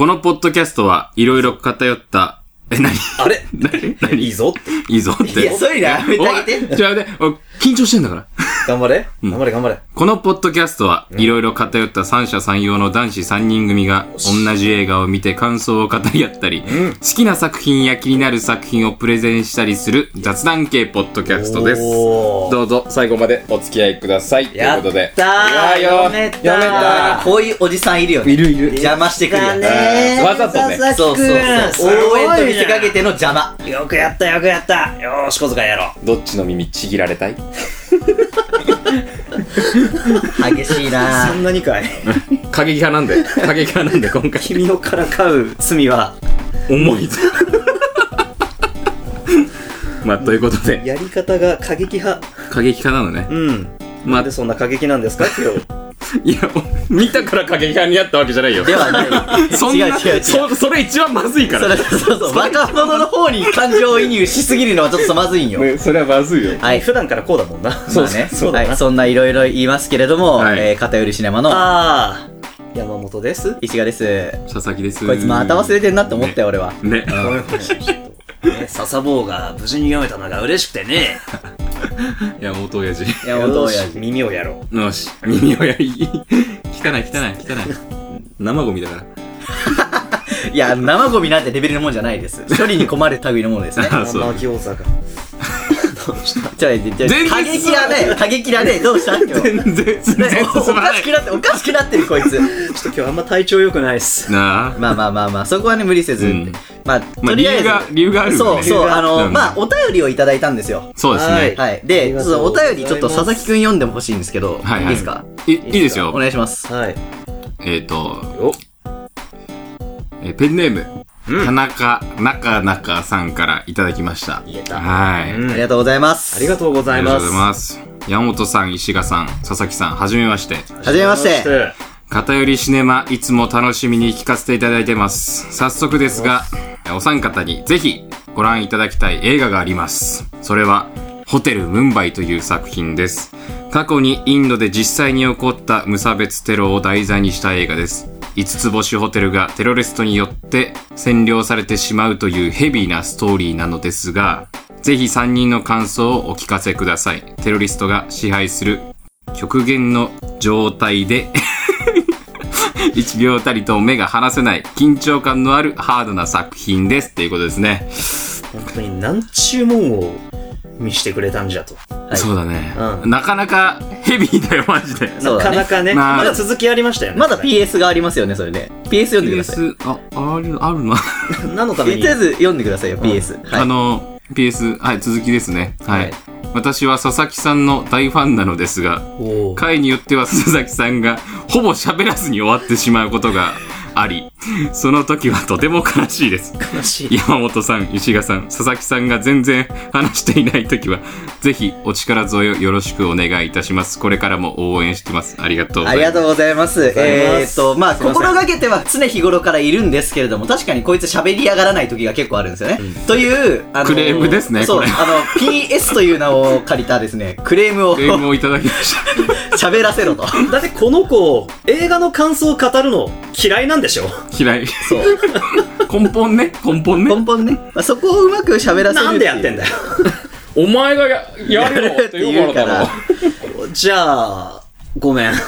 このポッドキャストはいろいろ偏った、え、なにあれ？何？何？いいぞって。いいぞって。いや、そういうのやめてあげて。おいちょ、やめて。おい緊張してんだから。頑張れ？頑張れ頑張れ。このポッドキャストはいろいろ偏った三者三様の男子三人組が同じ映画を見て感想を語り合ったり、好きな作品や気になる作品をプレゼンしたりする雑談系ポッドキャストです。どうぞ最後までお付き合いください。というやっことで。たーいやよ読めた読めたこういうおじさんいるよね。いるいる邪魔してくるやつ。ねわざとねそうそうそう。応援と見せかけての邪魔。よくやったよくやったよーし、小遣いやろう。どっちの耳ちぎられたい？激しいなそんなにかい。過激派なんで。過激派なんで今回。君をからかう罪は、重いぞ。まあ、ということで、やり方が過激派。過激派なのね。うん。まあなんで、そんな過激なんですか今日。いや、見たから過激派になったわけじゃないよ。ではない。そんな、違う違う違う。そ、それ一番まずいから。それそうそう。若者の方に感情移入しすぎるのはちょっとまずいんよ。ね、それはまずいよ。はい。普段からこうだもんな。そうね。そうだなはい。そんないろいろ言いますけれども、はいえー、偏りシネマのああ、山本です。石川です。佐々木です。こいつまた忘れてんなって思ったよ、俺は。ね。ごめんごめん。ね、笹坊が無事に読めたのが嬉しくてね。山本親父。山本親父。耳をやろう。よし、耳をやり、汚い汚い汚い。生ゴミだから。いや、生ゴミなんてレベルのもんじゃないです。処理に困る類のものですね。あそう生餃子が。じゃあ、じゃ然過激だね。過激だね。どうした今日。全然、全然お進まないかしく。なって、おかしくなってる、こいつ。ちょっと今日あんま体調良くないっす。なあ。まあまあまあまあ、そこはね、無理せず。うんまあ、まあ、とりあえず。理由が、理由がある。そうそう、あの、うんまあ、お便りをいただいたんですよ。そうですね。はい。あで、お便りちょっと佐々木くん読んでほしいんですけど、はいはいですか？いいいですよお。願いします。はい。えっと、お、えーペンネーム、うん田中中中さんからいただきました。言えたはい。うんありがとうございます。ありがとうございます。ありがとうございます。山本さん、石賀さん、佐々木さん、はじめまして。はじめまして。偏りシネマ、いつも楽しみに聞かせていただいてます。早速ですが、お三方にぜひご覧いただきたい映画があります。それは、ホテルムンバイという作品です。過去にインドで実際に起こった無差別テロを題材にした映画です。五つ星ホテルがテロリストによって占領されてしまうというヘビーなストーリーなのですが、ぜひ3人の感想をお聞かせください。テロリストが支配する極限の状態で 1秒たりと目が離せない緊張感のあるハードな作品ですっていうことですね。本当に何ちゅうもんを見してくれたんじゃと。はいそうだね、うんなかなかヘビーだよ、マジで。なかなかね、まあまだ続きありましたよね。まだ PS がありますよね、それで。PS 読んでください。PS、あ、ある、あるな。何のために？とりあえず読んでくださいよ、PS。はい。あの、PS、はい、続きですね。はい。はい私は佐々木さんの大ファンなのですが、回によっては佐々木さんがほぼ喋らずに終わってしまうことがあり、その時はとても悲しいです。悲しい。山本さん、石賀さん、佐々木さんが全然話していないときは、ぜひお力添えをよろしくお願いいたします。これからも応援してます。ありがとうございます。ありがとうございます。えーっと、まあ、心がけては常日頃からいるんですけれども、確かにこいつ喋りやがらない時が結構あるんですよね。という、あのクレームですねそう、あの、PS という名を借りたですね、クレームをクレームをいただきました。喋らせろと。だってこの子、映画の感想を語るの嫌いなんでしょ？嫌い。そう。根本ね、根本ね。根本ね。まあ、そこをうまく喋らせるなんでやってんだよ？よ。お前がや、やるよって言うからだろ。じゃあ、ごめん。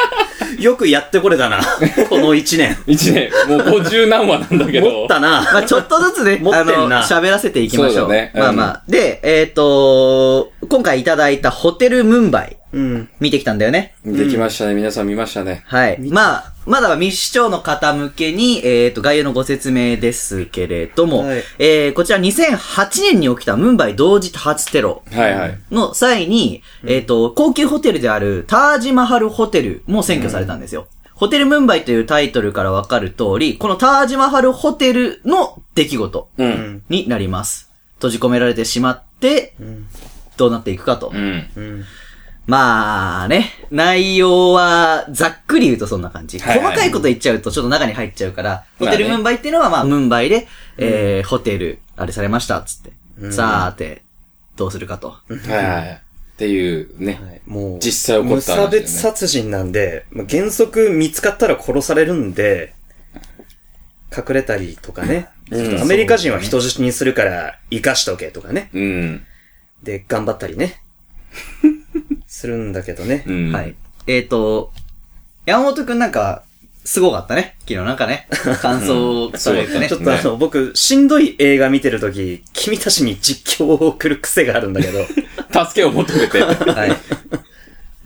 よくやってこれたな。この一年。一年、もう五十何話なんだけど。持ったな。まあちょっとずつね、持ってんな喋らせていきましょう。そうだねうんまあまあ。で、えっ、と、今回いただいたホテルムンバイ、うん。見てきたんだよね。できましたね。皆さん見ましたね。はい。まあ、まだ未視聴の方向けに、えっ、と、概要のご説明ですけれども、はいえー、こちら2008年に起きたムンバイ同時多発テロはいはい。の際に、えっ、と、高級ホテルであるタージマハルホテルも占拠されたんですよ。ホテルムンバイというタイトルからわかる通り、このタージマハルホテルの出来事うん。になります。閉じ込められてしまって、どうなっていくかと。うん。うん。まあね、内容はざっくり言うとそんな感じ。はいはい細かいこと言っちゃうとちょっと中に入っちゃうから、ホまあねテルムンバイっていうのはまあムンバイで、えー、ホテル、あれされました、つって。さーて、どうするかと。はいはい。っていうね。もう、実際起こったね無差別殺人なんで、まあ原則見つかったら殺されるんで、隠れたりとかね。うんアメリカ人は人質にするから生かしとけとかね。うん。で、頑張ったりね。するんだけどね。うん。はい。えっ、と、山本くんなんか、すごかったね。昨日なんかね、感想というかね。ちょっとあの、僕、しんどい映画見てるとき、君たちに実況を送る癖があるんだけど、助けを求めて。はい。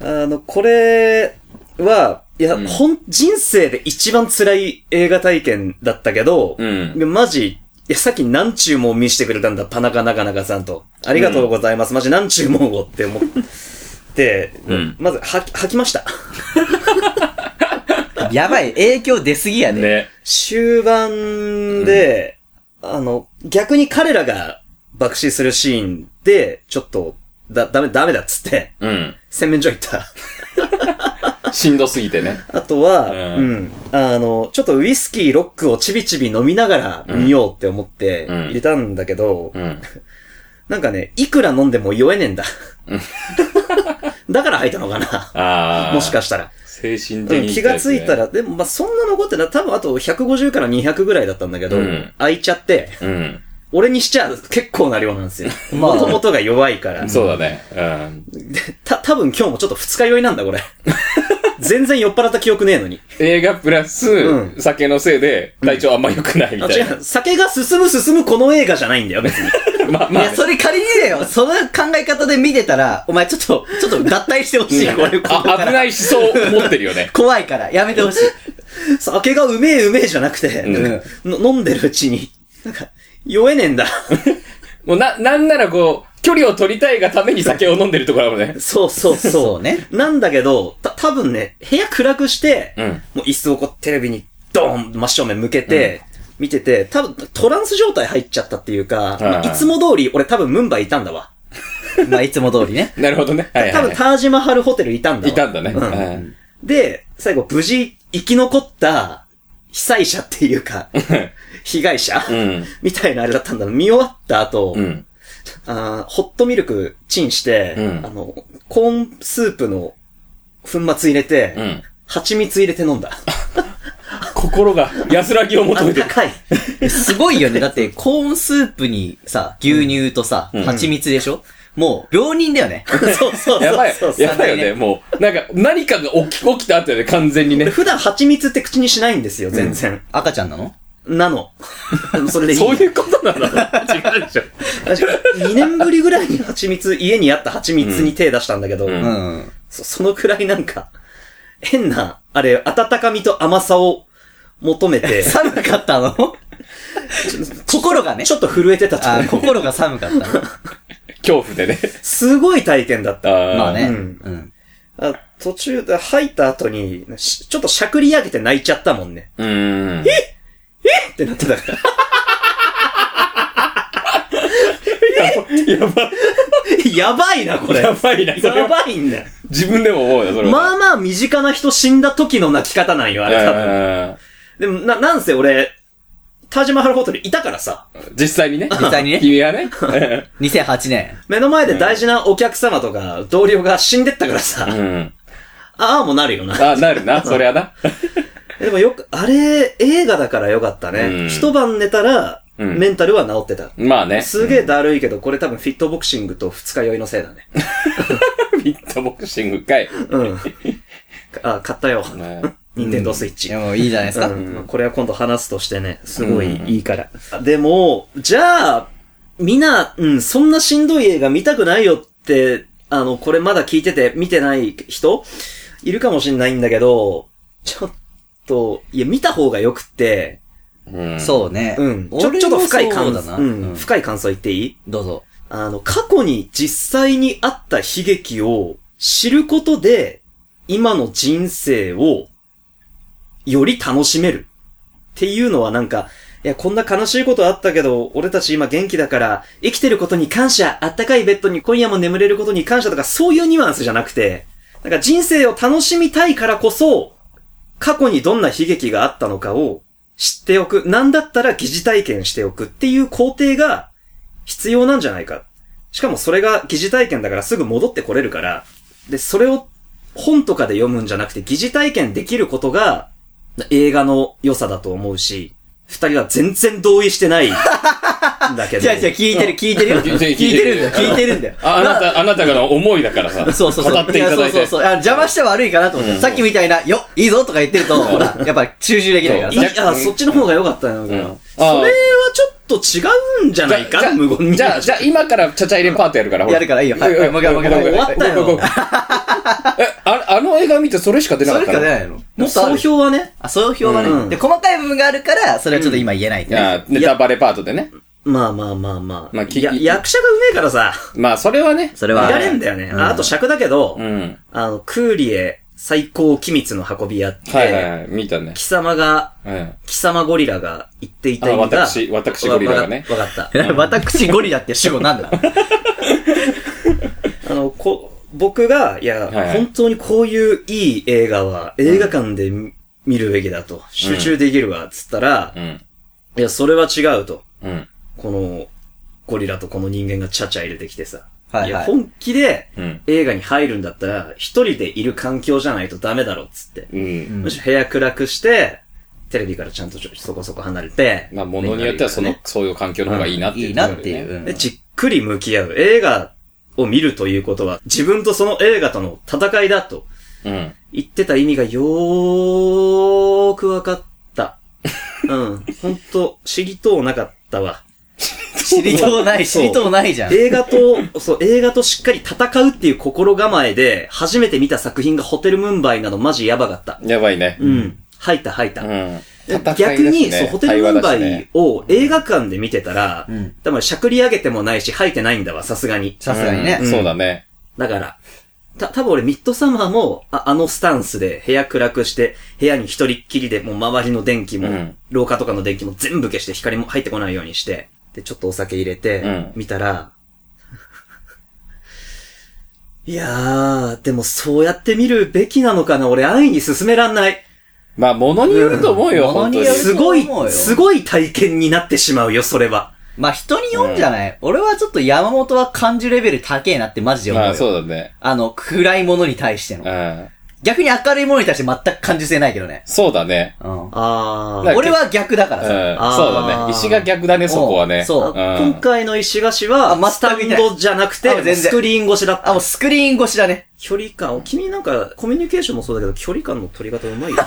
あの、これは、いや、うんほん、人生で一番辛い映画体験だったけど、うんでマジ、いや、さっき何注文見してくれたんだ、田中なかなかさんと。ありがとうございます。マジ何注文をって思って、うんまず、は、吐きました。やばい、影響出すぎやね。ね。終盤で、あの、逆に彼らが爆死するシーンで、ちょっと、だ、ダメ、ダメだっつって、うん。洗面所行った。しんどすぎてね。あとは、ううんん、あの、ちょっとウイスキー、ロックをちびちび飲みながら見ようって思ってうん入れたんだけど、うん。なんかね、いくら飲んでも酔えねえんだ。だから吐いたのかな。ああ。もしかしたら。精神的うん、に、気がついた。ら、でもまあそんな残ってない。多分あと150から200ぐらいだったんだけど、うん開いちゃって、うん。俺にしちゃ結構な量なんですよ。まあもともとが弱いから。そうだね。うん。でた、多分今日もちょっと二日酔いなんだ、これ。全然酔っ払った記憶ねえのに。映画プラス、うん酒のせいで、体調あんま良くないみあ、たいな。違う。酒が進む進むこの映画じゃないんだよ、別に。まあまあいや、、それ仮にだよ。その考え方で見てたら、お前ちょっと、ちょっと脱退してほしい。これ、ここかあ、危ら。ない思想を持ってるよね。怖いから、やめてほしい。酒がうめえうめえじゃなくて、んの飲んでるうちに、なんか、酔えねえんだ。もうな、なんならこう、距離を取りたいがために酒を飲んでるところだもんね。そうそうそう。そうね。なんだけど、た、多分ね、部屋暗くして、うんもう椅子をこうテレビにドーン真正面向けて、見てて、多分トランス状態入っちゃったっていうか、うんまあいつも通り、俺多分ムンバイいたんだわ。まあ、いつも通りね。なるほどね。はいはい、はい。多分タージマハルホテルいたんだわ。いたんだね。うんうんで、最後無事生き残った被災者っていうか、被害者、うん。みたいなあれだったんだ見終わった後、うん。あーホットミルクチンして、うんあの、コーンスープの粉末入れて、うん。蜂蜜入れて飲んだ。心が安らぎをあ求めてる。い。えすごいよね。だって、コーンスープにさ、牛乳とさ、うん蜂蜜でしょ？もう、病人だよね。そうそうそう。やばいやばいよね。もう、なんか、何かが起き、起きた後で完全にね。普段蜂蜜って口にしないんですよ、全然。赤ちゃんなの？なの。それでいい。そういうことなの？違うでしょ。確か2年ぶりぐらいに蜂蜜、家にあった蜂蜜に手出したんだけど、うんうん。そそのくらいなんか、変な、あれ、温かみと甘さを求めて、寒かったの？心がねち。ょっと震えてた心が寒かったの？恐怖でね。すごい体験だった。まあね。ううんん。あ途中で吐いた後に、しちょっとしゃくり上げて泣いちゃったもんね。うーん。ってなってたから。やば、やばいな、これ。やばいな、やは。ばいんだよ。自分でも思うよ、それは。まあまあ身近な人死んだ時の泣き方なんよ、あれ多分。あでも、な、なんせ俺、タージマハルホテルいたからさ、ー実際にね。実際にね君はね。2008年。目の前で大事なお客様とか同僚が死んでったからさ、うん。ああもなるよな。あ、なるな、そりゃな。でもよく、あれ、映画だからよかったね。うん一晩寝たら、うんメンタルは治ってた。まあね。すげえだるいけど、これ多分フィットボクシングと二日酔いのせいだね。ビットボクシングかい。うん。あ、買ったよ。ねニンテンドースイッチ。いや、もういいじゃないですか。うん、これは今度話すとしてね、すごいいいから。でも、じゃあ、みんな、うん、そんなしんどい映画見たくないよって、あの、これまだ聞いてて見てない人いるかもしんないんだけど、ちょっと、いや、見た方がよくって、うん。そうね。うん。ちょ、ちょっと深い感想、そうだな。ううんん、深い感想言っていい？どうぞ。あの、過去に実際にあった悲劇を知ることで、今の人生をより楽しめるっていうのはなんか、いや、こんな悲しいことあったけど、俺たち今元気だから、生きてることに感謝、あったかいベッドに今夜も眠れることに感謝とか、そういうニュアンスじゃなくて、なんか人生を楽しみたいからこそ、過去にどんな悲劇があったのかを知っておく。なんだったら疑似体験しておくっていう工程が必要なんじゃないか。しかもそれが疑似体験だからすぐ戻ってこれるから、で、それを本とかで読むんじゃなくて疑似体験できることが映画の良さだと思うし、二人は全然同意してないんだけど。違う違う、聞いてる、聞いてるよ。聞いてる聞いてるんだよ、聞いてるんだよ。ああなた、あなたの思いだからさ。そうそうそう。語っていただいて。やそうそうそう。あ邪魔して悪いかなと思って。さっきみたいな、よ、いいぞとか言ってると、ほら、やっぱ集中できないからいさ。や、そっちの方が良かったよ。んそれはちょっと違うんじゃないか？無言に。じゃあ、じゃあ今からちゃちゃ入れパートやるから、やるからいいよはいはいもう一回もう一回終わったよああの映画見てそれしか出なそかったの？れしか出ないのもう総もっとある評はね、あ、総評はね、うんで、細かい部分があるから、それはちょっと今言えないってね。いや、ネタバレパートでね。まあまあまあまあ。まあきや役者がうめえからさ、まあ、それはね。それは見られんだよね。ああと尺だけど、うん。あの、クーリエ最高機密の運び屋って、はいはいはい、見たね。貴様が、うん。貴様ゴリラが言っていた意あ味が、私私ゴリラがねわかわかった。私ゴリラって主語なんだ あの、こ、僕が、いや、はいはい本当にこういういい映画は映画館で見見るべきだと、集中できるわ、つったら、うん。いや、それは違うと。うん。この、ゴリラとこの人間がちゃちゃ入れてきてさ。はいはいや、本気でうん。映画に入るんだったら、一人でいる環境じゃないとダメだろ、つって。うん。むしろ部屋暗くして、テレビからちゃんとちょそこそこ離れて。まあ、ものによってはそのね、そういう環境の方がいいなっていう、いいなっていう。うんで、じっくり向き合う。映画を見るということは、自分とその映画との戦いだとうん。言ってた意味がよーくわかった。うん。ほんと、知りとうなかったわ。知りとうない、知りとうないじゃん。映画と、そう、映画としっかり戦うっていう心構えで、初めて見た作品がホテルムンバイなどマジやばかった。やばいね。うん。吐いた吐いた。うん。逆に、そう、ホテルムンバイを映画館で見てたら、うん多分しゃくり上げてもないし、吐いてないんだわ、さすがに。さすがにねうん。そうだね。だから、た、多分俺ミッドサマーも、ああのスタンスで部屋暗くして、部屋に一人っきりでもう周りの電気も、うん廊下とかの電気も全部消して光も入ってこないようにして、で、ちょっとお酒入れて、うん見たら、いやー、でもそうやって見るべきなのかな俺安易に進めらんない。まあ、ものによると思うよ、本当にうん物によ。るすごいそう思う、よすごい体験になってしまうよ、それは。まあ人によんじゃない、俺はちょっと山本は感じレベル高えなってマジで思うよ。まあ、そうだね。あの、暗いものに対しての。うん。逆に明るいものに対して全く感受性ないけどね。そうだね。うん。あー。俺は逆だかうん。らさ。そうだね。石が逆だね、そこはね。そうん今回の石菓子は、あスタンドじゃなくてあ全、然スクリーン越しだった。あ、もうスクリーン越しだね。距離感、君なんか、コミュニケーションもそうだけど、距離感の取り方うまいよ。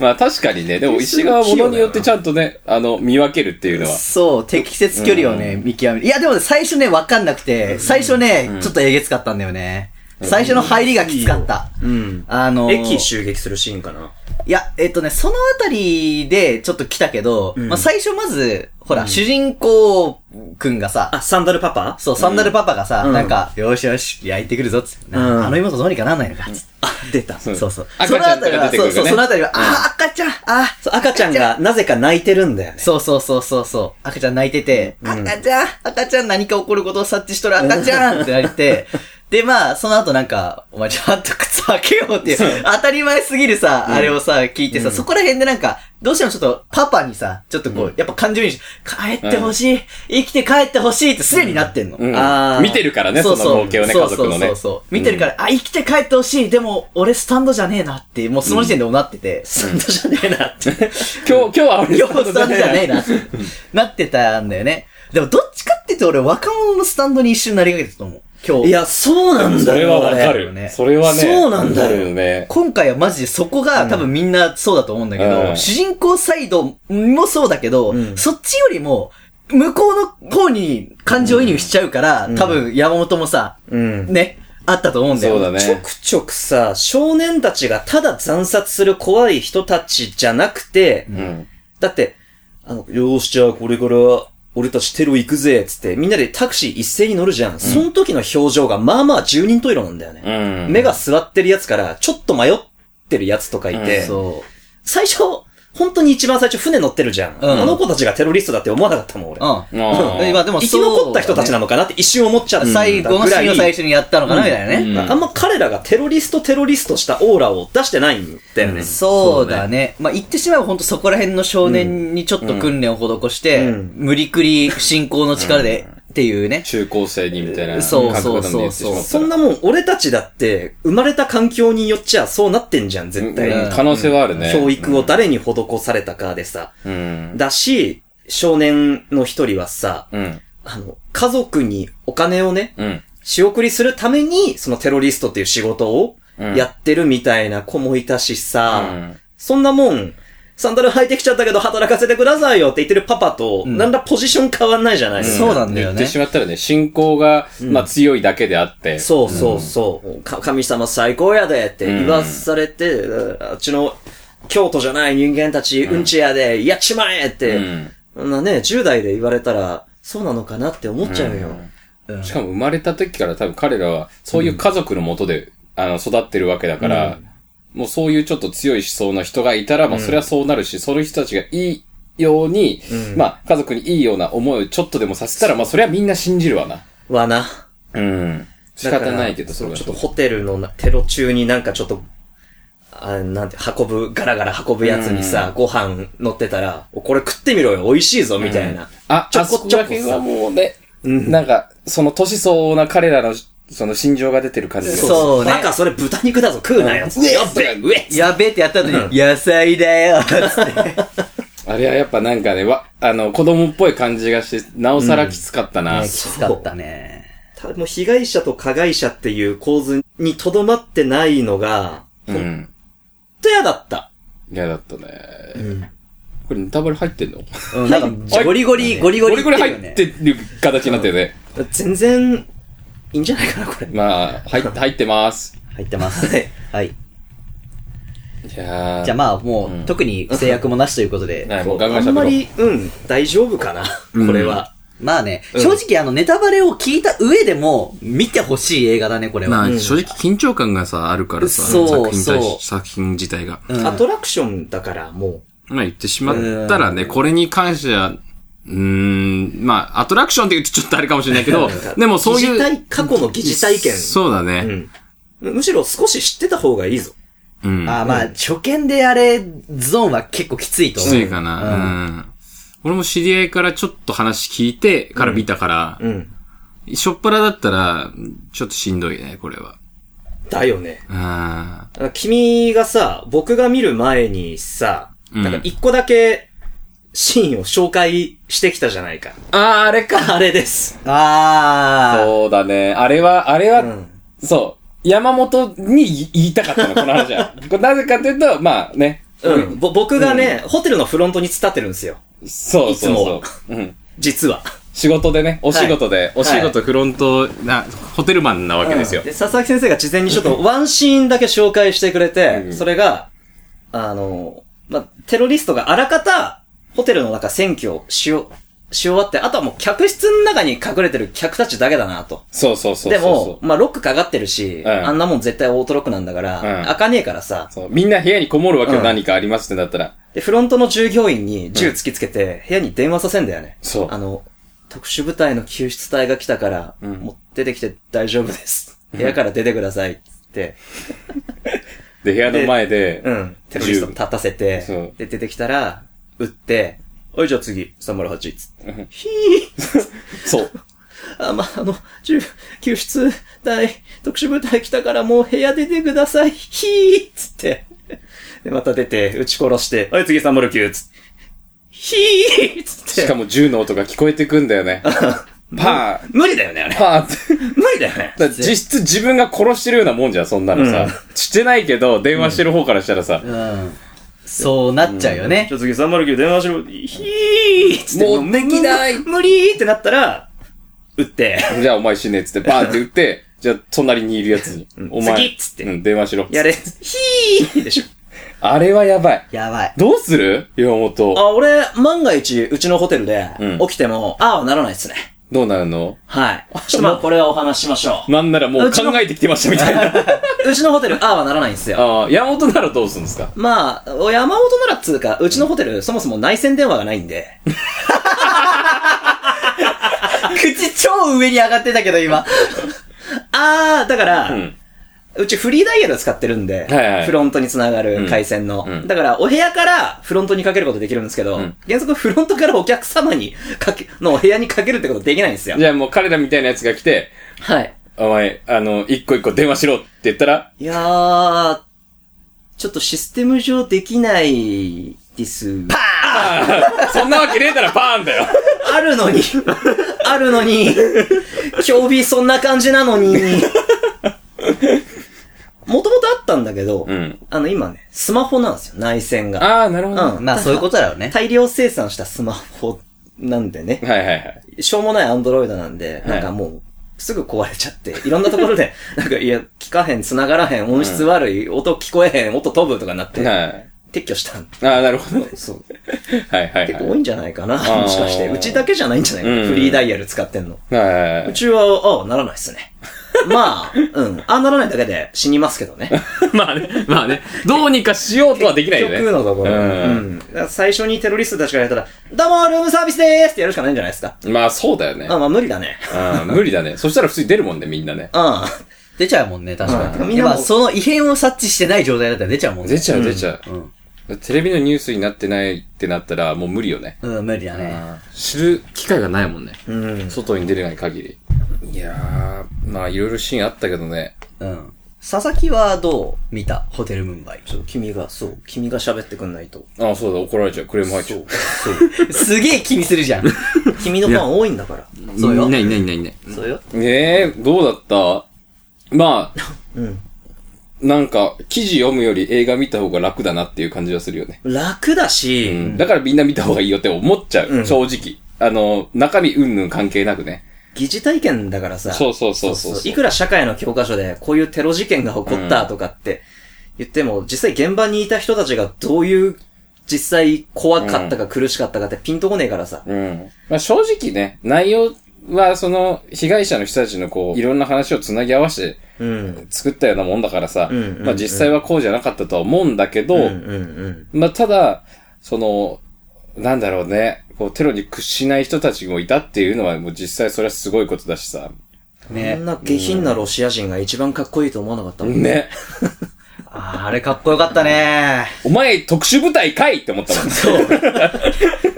まあ確かにね、でも石川はものによってちゃんとね、あの、見分けるっていうのは。そう、適切距離をね、見極める。いや、でもね、最初ね、わかんなくて、最初ね、ちょっとえげつかったんだよね。最初の入りがきつかった。うん。あのー駅襲撃するシーンかな。いや、えっとね、そのあたりでちょっと来たけど、んまあ最初まず、ほら、主人公くんがさ、あ、サンダルパパ？そう、サンダルパパがさ、うんなんか、よしよし、焼いてくるぞ、つって。なうんあの妹どうにかなんないのか、つって。あ、出た。うんそうそう。赤ちゃんから出てくるそうそう、ねそのあたりは、あー、赤ちゃん、あー、そう赤ちゃんがなぜか泣いてるんだよね。そうそうそうそうそう。赤ちゃん泣いてて、ん赤ちゃん、赤ちゃん何か起こることを察知しとる赤ちゃんってなって、で、まあ、その後なんか、お前ちゃんと靴履けようっていう、当たり前すぎるさ、あれをさ、聞いてさ、そこら辺でなんか、どうしてもちょっと、パパにさ、ちょっとこう、やっぱ感情移入し、帰ってほしい、生きて帰ってほしいってすでになってんの。うんあー見てるからね、その光景をね、家族のね。そうそうそう。見てるから、あ、生きて帰ってほしい。でも、俺スタンドじゃねえなって、もうその時点でもなってて。サンダルじゃねえなって。今日、今日は俺スタンドじゃねえなって、なってたんだよね。でも、どっちかって言うと俺、若者のスタンドに一瞬なりかけてたと思う。今日。いや、そうなんだよ。それはわかある。ねそれはね。そうなんだよね。今回はマジでそこが多分みんなそうだと思うんだけど、うん主人公サイドもそうだけど、んそっちよりも、向こうの方に感情移入しちゃうから、多分山本もさ、うん。ね、あったと思うんだよ。そうだね。ちょくちょくさ、少年たちがただ惨殺する怖い人たちじゃなくて、うん。だって、あの、よーし、じゃあこれから、俺たちテロ行くぜ、つって、みんなでタクシー一斉に乗るじゃん。その時の表情が、まあまあ十人十色なんだよね。うん。目が座ってるやつから、ちょっと迷ってるやつとかいて、そ最初、本当に一番最初船乗ってるじゃん。うんあの子たちがテロリストだって思わなかったもん、俺。う。うん。あー今でも生き残った人たちなのかなって一瞬思っちゃったぐらい。最後のシーンを最初にやったのかな、みたいなね。うんあんま彼らがテロリストテロリストしたオーラを出してないんだよね。そうだね。まあ、言ってしまえば本当そこら辺の少年にちょっと訓練を施して、うん無理くり信仰の力でっていうね。中高生にみたいなそう感覚なんで言ってしまったらそんなもん、俺たちだって、生まれた環境によっちゃそうなってんじゃん、絶対。うん可能性はあるね。教育を誰に施されたかでさ。うん。だし、少年の一人はさ、うん。あの、家族にお金をね、うん。仕送りするために、そのテロリストっていう仕事をうんやってるみたいな子もいたしさ、うんそんなもん、サンダル履いてきちゃったけど働かせてくださいよって言ってるパパと、ん。なんだポジション変わんないじゃないですか。そうなんだよね。言ってしまったらね、信仰が、まあ強いだけであって。そうそうそう。か神様最高やでって言わされて、あっちの京都じゃない人間たち、うんちやで、やっちまえって、うん。なね、10代で言われたら、そうなのかなって思っちゃうよ。うん。しかも生まれた時から多分彼らは、そういう家族のもとで、あの、育ってるわけだから、もうそういうちょっと強い思想の人がいたら、まあそれはそうなるし、そういう人たちがいいように、まあ家族にいいような思いをちょっとでもさせたら、まあそれはみんな信じるわな。わな。うん。仕だから方ないけど、それはちょっとホテルのなテロ中になんかちょっと、あなんて、運ぶ、ガラガラ運ぶやつにさ、ご飯乗ってたら、おこれ食ってみろよ、美味しいぞ、みたいな。あ、ちょあそここちょこら辺はもうね、うんなんか、その年相応な彼らの、その心情が出てる感じがそうねバカ、それ豚肉だぞ、食うなよ。うえやっべ、うえやべえってやった後に、野菜だよつって。あれはやっぱなんかね、わ、あの、子供っぽい感じがして、なおさらきつかったな。ねきつかったね。たもう被害者と加害者っていう構図にとどまってないのが、うん。と嫌だった。嫌だったね。これネタバレ入ってんの？うん、なんか、ゴリゴリ、ゴリゴリゴリゴリ入ってる形になってるね。全然、いいんじゃないかな、これ。まあ、入っ入ってます。入ってます。はい。はい。いやーじゃあまあ、もう、特に制約もなしということで。はい、もうガンガン喋ろう。あんまり、うん、大丈夫かな、これは。まあね、うん正直あの、ネタバレを聞いた上でも、見てほしい映画だね、これは。まあ、うん正直緊張感がさ、あるからさ、そう作品対そうし作品自体が。うんアトラクションだから、もまあ言ってしまったらね、これに関しては、うーん、まあ、アトラクションって言うとちょっとあれかもしれないけどう、でもそういう。過去の疑似体験そうだね。うん。むしろ少し知ってた方がいいぞ。うん。あーまあ、初見であれ、ゾーンは結構きついとき思う。ついかな。うん。俺も知り合いからちょっと話聞いてから見たから、うん。しょっぱらだったら、ちょっとしんどいね、これは。だよね。あ君がさ、僕が見る前にさ、うんなんか一個だけシーンを紹介してきたじゃないか。あ。ああ、あれか。あれです。あー。そうだね。あれは、あれは、うんそう。山本に言いたかったの、この話は。これなぜかというと、まあね。うん。ぼ僕がね、ホテルのフロントに伝ってるんですよ。そうそうそう。うん。実は。仕事でね、お仕事で、いお仕事フロントな、ホテルマンなわけですよ。で、佐々木先生が事前にちょっと ワンシーンだけ紹介してくれて、うんそれが、あの、まあ、テロリストがあらかた、ホテルの中占拠しよう、し終わって、あとはもう客室の中に隠れてる客たちだけだなと。そうそうそう。でも、まあ、ロックかかってるし、んあんなもん絶対オートロックなんだから、うん開かねえからさ、そう、みんな部屋にこもるわけよ、うん何かありますってなったら。で、フロントの従業員に銃突きつけて、部屋に電話させんだよね。そうあの、特殊部隊の救出隊が来たから、うんもう出てきて大丈夫です。部屋から出てください。って、で、部屋の前で、うん。テロリスト立たせてで、出てきたら、撃って、はい、じゃあ次、308、つって。ひそう。ーあ、まあ、あの、銃、救出隊、特殊部隊来たからもう部屋出てください。ひーつって。で、また出て、撃ち殺して、はい、次309、つって。ひーつって。しかも銃の音が聞こえてくんだよね。パー、無理だよね、あれ。パーって。無理だよね。実質自分が殺してるようなもんじゃん、そんなのさ。してないけど、電話してる方からしたらさ、うん。そうなっちゃうよねじ。ゃあ次309電話しろ。ひーつって。もうできない無理ってなったら、撃って。じゃあお前死ねっつってバーンって撃って、じゃあ隣にいるやつに、お前、次っつってうん、電話しろ。やれ。ひーでしょ。あれはやばい。やばい。どうする？岩本。あ、俺、万が一、うちのホテルでうん、起きても、ああはならないっすね。どうなるの？はい。ちょっとまあ、これはお話ししましょう。なんならもう考えてきてましたみたいな。うちのホテル、ああはならないんですよ。ああ、山本ならどうするんですか？まあ、山本ならっつうか、うちのホテル、そもそも内線電話がないんで。口超上に上がってたけど、今。ああ、だから、うん。うちフリーダイヤル使ってるんで、はいはいフロントにつながる回線の、うんうんだから、お部屋からフロントにかけることできるんですけど、ん原則フロントからお客様に かけ、のお部屋にかけるってことできないんですよ。じゃあもう彼らみたいなやつが来て、はい。お前、あの、一個一個電話しろって言ったら、いやー、ちょっとシステム上できないです。そんなわけねえだらパーンだよ。あるのに、あるのに、今日日そんな感じなのに。もともとあったんだけど、うん。あの今ね、スマホなんですよ、内線が。ああ、なるほど。うんまあそういうことだよね。大量生産したスマホなんでね、はいはいはい。しょうもないアンドロイドなんで、いなんかもう、すぐ壊れちゃって、いろんなところで、なんか、いや、聞かへん、繋がらへん、音質悪い、音聞こえへん、音飛ぶとかなって、はい。撤去したんああ、なるほどね。そう。はいはい結構多はいんじゃないかな、ーもしかして。うちだけじゃないんじゃないかな、うんフリーダイヤル使ってんの。い。はいはうい。ちは、ああ、ならないっすね。まあ、うん。ああならないだけで死にますけどね。まあね、まあね、どうにかしようとはできないよね。結局のところ。ううんん。だから最初にテロリストたちがやったら、どうも、ルームサービスでーすってやるしかないんじゃないですか。まあそうだよね。あまあ無理だね。うん無理だね。そしたら普通に出るもんね、みんなね。うん。出ちゃうもんね、確かに。うんみんなも今、その異変を察知してない状態だったら出ちゃうもんね。出ちゃう出ちゃう。うん。テレビのニュースになってないってなったらもう無理よね。うん、無理だね。知る機会がないもんね。うん。外に出れない限り。いやー、まあいろいろシーンあったけどね。うん。佐々木はどう見た？ホテルムンバイ。そう、君が、そう、君が喋ってくんないと。ああ、そうだ、怒られちゃう。クレーム入っちゃう。すげえ気にするじゃん。君のファン多いんだから。そうよいないいないいないいない。そうよ。ええどうだった？まあ、うん。なんか、記事読むより映画見た方が楽だなっていう感じはするよね。楽だし、うん。だからみんな見た方がいいよって思っちゃう。うん正直。あの、中身うんぬん関係なくね。疑似体験だからさ。そうそうそうそういくら社会の教科書で、こういうテロ事件が起こったとかって言っても、実際現場にいた人たちがどういう、実際怖かったか苦しかったかってピンとこねえからさ。うん。まあ正直ね、内容はその、被害者の人たちのこう、いろんな話をつなぎ合わせてうん。作ったようなもんだからさ、うんうんうんまあ実際はこうじゃなかったとは思うんだけど、うんうんまあただ、その、なんだろうね、こうテロに屈しない人たちもいたっていうのはもう実際それはすごいことだしさ。うん。こねんな下品なロシア人が一番かっこいいと思わなかったもん。ね。あーあれかっこよかったねお前特殊部隊かいって思ったもん。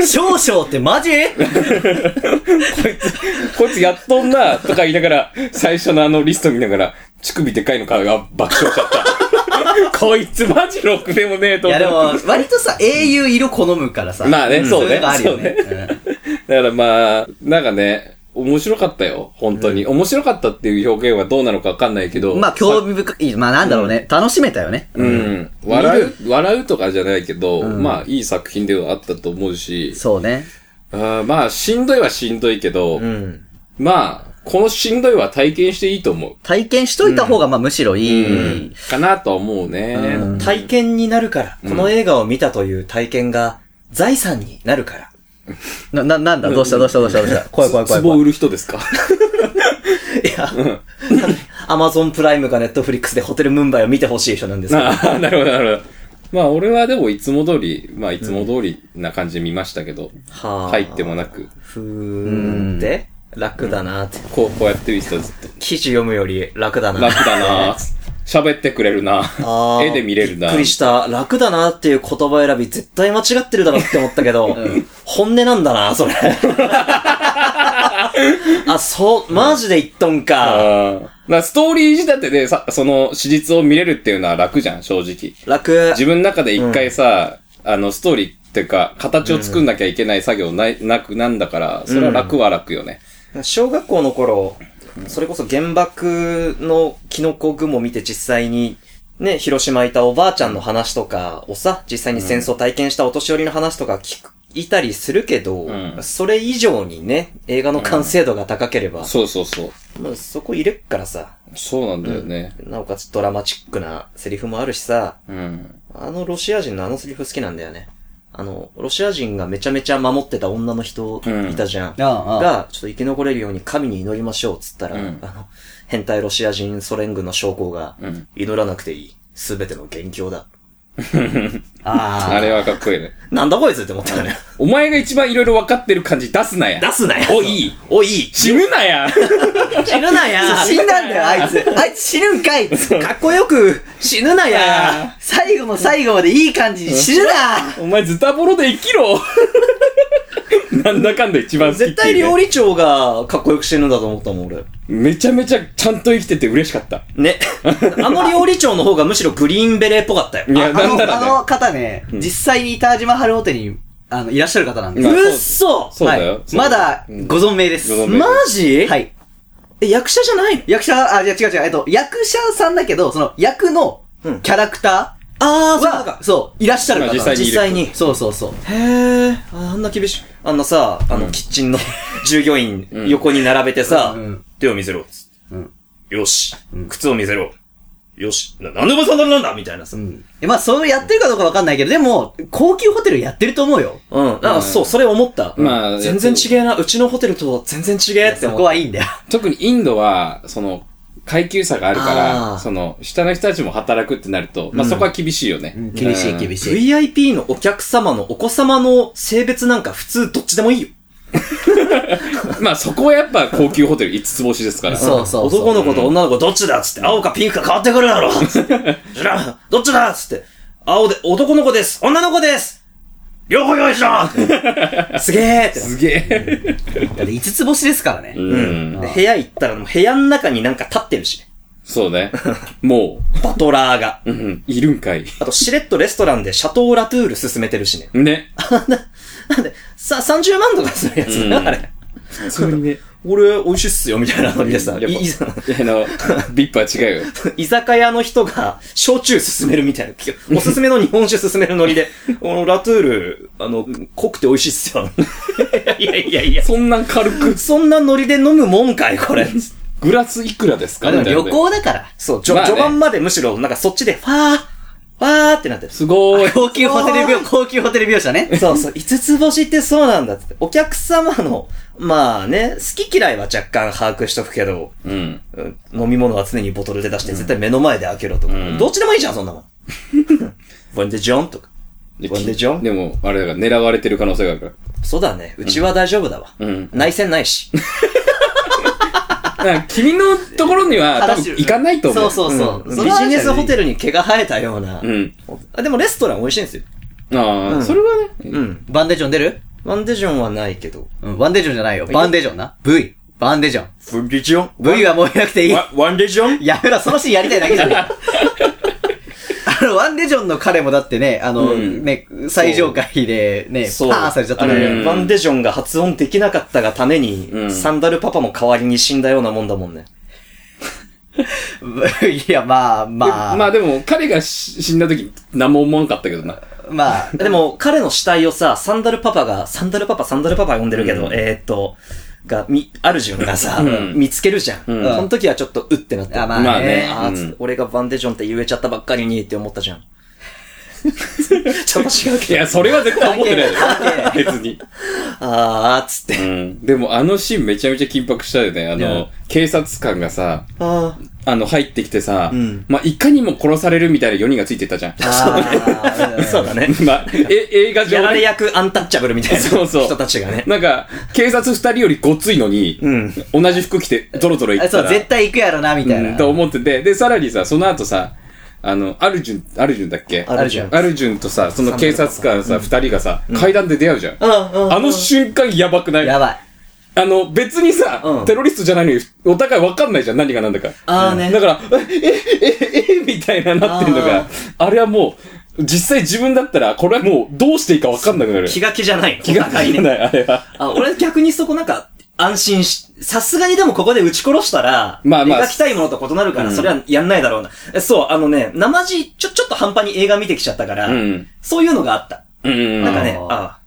少々ってマジ？こいつやっとんな、とか言いながら、最初のあのリスト見ながら、乳首でかいのかが爆笑しちゃった。こいつマジろくでもねえといや。でも、割とさ、英雄色好むからさ。まあねそうねいのがあるよね。だからまあ、なんかね、面白かったよ。本当に。面白かったっていう表現はどうなのかわかんないけど。うんまあ、興味深い。まあなんだろうね。楽しめたよね。うん。笑う、笑うとかじゃないけど、まあ、いい作品ではあったと思うし、そうね。あーまあ、しんどいはしんどいけど、うん。まあ、このしんどいは体験していいと思う。体験しといた方が、まあむしろいい。かなとは思うね。体験になるから、この映画を見たという体験が財産になるから。な、な、なんだ？どうした？どうした？どうした？どうした？怖い怖い怖い怖い。壺売る人ですか？いや、アマゾンプライムかネットフリックスでホテルムンバイを見てほしい人なんですけど。ああ、なるほど、なるほど。まあ、俺はでもいつも通り、まあ、いつも通りな感じで見ましたけど、はあ。入ってもなく、ふーって、楽だなって。こう、こうやって見てたずっと。記事読むより楽だな。楽だな喋ってくれるな絵で見れるなびっくりした。楽だなっていう言葉選び絶対間違ってるだろって思ったけど、本音なんだな、それ。あ、そう、マジで言っとんか。あーだからストーリー仕立てでさ、その史実を見れるっていうのは楽じゃん、正直。楽。自分の中で一回さ、あの、ストーリーっていうか、形を作んなきゃいけない作業ない、なくなんだから、それは楽は楽よね。小学校の頃、それこそ原爆のキノコ雲見て実際に、ね、広島いたおばあちゃんの話とかをさ、実際に戦争体験したお年寄りの話とか聞く、いたりするけど、んそれ以上にね、映画の完成度が高ければ、そうそうそう。まあ、そこ入れっからさ、そうなんだよね。なおかつドラマチックなセリフもあるしさ、うん。あのロシア人のあのセリフ好きなんだよね。あの、ロシア人がめちゃめちゃ守ってた女の人いたじゃん。ああああが、ちょっと生き残れるように神に祈りましょうっつったら、うんあの、変態ロシア人ソ連軍の将校が、うん祈らなくていい。すべての元凶だ。ああれはかっこいいね。なんだこいつって思ったよね。お前が一番いろいろ分かってる感じ出すなや。出すなよ。おいい。おいい。死ぬなや。死ぬなや。死んだんだよ、あいつ。あいつ死ぬんかいかっこよく死ぬなや。最後の最後までいい感じに死ぬなお前ズタボロで生きろ。なんだかんだ一番好き絶対料理長がかっこよく死ぬんだと思ったもん、俺。めちゃめちゃちゃんと生きてて嬉しかった。ね。あの料理長の方がむしろグリーンベレーっぽかったよ。いや、あの、なんならね。あの方ね、実際にタージマハルホテルに、あの、いらっしゃる方なんですまあうっそそうだよはい。まだうん、ご存命です。ご存命マジ？はい。え、役者じゃないの？役者、あ、いや違う違う、えっと、役者さんだけど、その、役のうんキャラクタあー、ーはそうか、。そう、いらっしゃる方まあなんです実際に実際に。そうそうそう。へー、ああんな厳しい。あんなさ、あの、キッチンの 従業員横に並べてさうんうん、手を見せろ。つってうんよし。靴を見せろ。よし。ななんでお前サンダルなんだみたいなさ。うん。えまあ、それやってるかどうかわかんないけど、でも、高級ホテルやってると思うよ。だからそう、それ思った。まあ全然違えな。うちのホテルと全然違えってそ。こはいいんだよ。特にインドは、その、階級差があるかあら、ーその、下の人たちも働くってなると、まあそこは厳しいよね。厳しい厳い。しい。VIP のお客様のお子様の性別なんか普通どっちでもいいよ。まあそこはやっぱ高級ホテル5つ星ですから。そうそうそう。男の子と女の子どっちだっつって、青かピンクか変わってくるだろつって。知らんどっちだっつって。青で、男の子です女の子です両方用意しろ すげえってなすげえ。だって5つ星ですからね。うん。で部屋行ったらもう部屋の中になんか立ってるしね。そうね。もバトラーが。う、うん、いるんかい。あと、しれっとレストランでシャトーラトゥール進めてるしね。ね。なんで、さ、30万とかするやつうんな、あれ。それにね。俺、美味しいっすよ、みたいなノリでさ、いいざあの、ビップは違うよ。居酒屋の人が、焼酎進めるみたいな。おすすめの日本酒進めるノリで、このラトゥール、あの、濃くて美味しいっすよ。いやいやいや、そんなん軽く、そんなノリで飲むもんかい、これ。グラスいくらですか？あでも旅行だから。そう、序盤までむしろ、なんかそっちで、ファー、ファーってなってる。すごーい。高級ホテル描、高級ホテル描写ね。そうそう、五つ星ってそうなんだって。お客様の、まあね、好き嫌いは若干把握しとくけど、うん。うん飲み物は常にボトルで出して、絶対目の前で開けろとか。んどっちでもいいじゃん、そんなもん。ワンデジョンとか。でワンデジョン でも、あれだから狙われてる可能性があるから。そうだね。うちは大丈夫だわ。うん内戦ないし。君のところには多分行かないと思う。そうそうそう。うんビジネスホテル。ルに毛が生えたような。うん。あでもレストラン美味しいんですよ。ああ、うんそれはね。うん。バンデジョン出る？ワンデジョンはないけど。うん、バンデジョンじゃないよ。バンデジョンな。V。バンデジョン。ワンデジョン？V はもういなくていい。ワワンデジョン？やめろ、そのシーンやりたいだけじゃねえ。あの、ワンデジョンの彼もだってね、あの、うんね、最上階でね、パそう。ーンされちゃったあのに。れワンデジョンが発音できなかったがために、うんサンダルパパも代わりに死んだようなもんだもんね。いや、まあ、まあ、まあでも、彼がし死んだ時、何も思わなかったけどな。まあ、でも、彼の死体をさ、サンダルパパが、サンダルパパ、サンダルパパ呼んでるけど、うんえーっと、が、み、あるじゅんがさ、うん見つけるじゃん。うんその時はちょっと、うってなって。あまあまあねね。あ俺がバンデジョンって言えちゃったばっかりにって思ったじゃん。ちょっと違うけど。いや、それは絶対思ってないよ。別に。あー、つって。うん。でも、あのシーンめちゃめちゃ緊迫したよね。あの、警察官がさ、ああの、入ってきてさ、うんまあ、いかにも殺されるみたいな4人がついてたじゃん。そうだね。まあ、え、映画上やられで。役アンタッチャブルみたいなそうそう人たちがね。なんか、警察2人よりごついのに、うん。同じ服着て、ゾロゾロ行ったら。そう、絶対行くやろな、みたいな。うんと思ってて、で、さらにさ、その後さ、あの、アルジュン、アルジュンだっけ？アルジュンアルジュンとさ、その警察官さ、二人がさ、階段で出会うじゃん。あの瞬間やばくない？やばい。あの、別にさ、うんテロリストじゃないのに、お互い分かんないじゃん、何が何だか。あーねだから、え、え、え、え、みたいななってんのが、あれはもう、実際自分だったら、これはもう、どうしていいか分かんなくなる。気が気じゃない。気が気じゃない、あれは。あ、俺逆にそこなんか、安心し、さすがにでもここで撃ち殺したら、まあまあ描きたいものと異なるから、うんそれはやんないだろうな。えそう、あのね、生地、ちょ、ちょっと半端に映画見てきちゃったから、うん。そういうのがあった。うん。なんかね、あーあ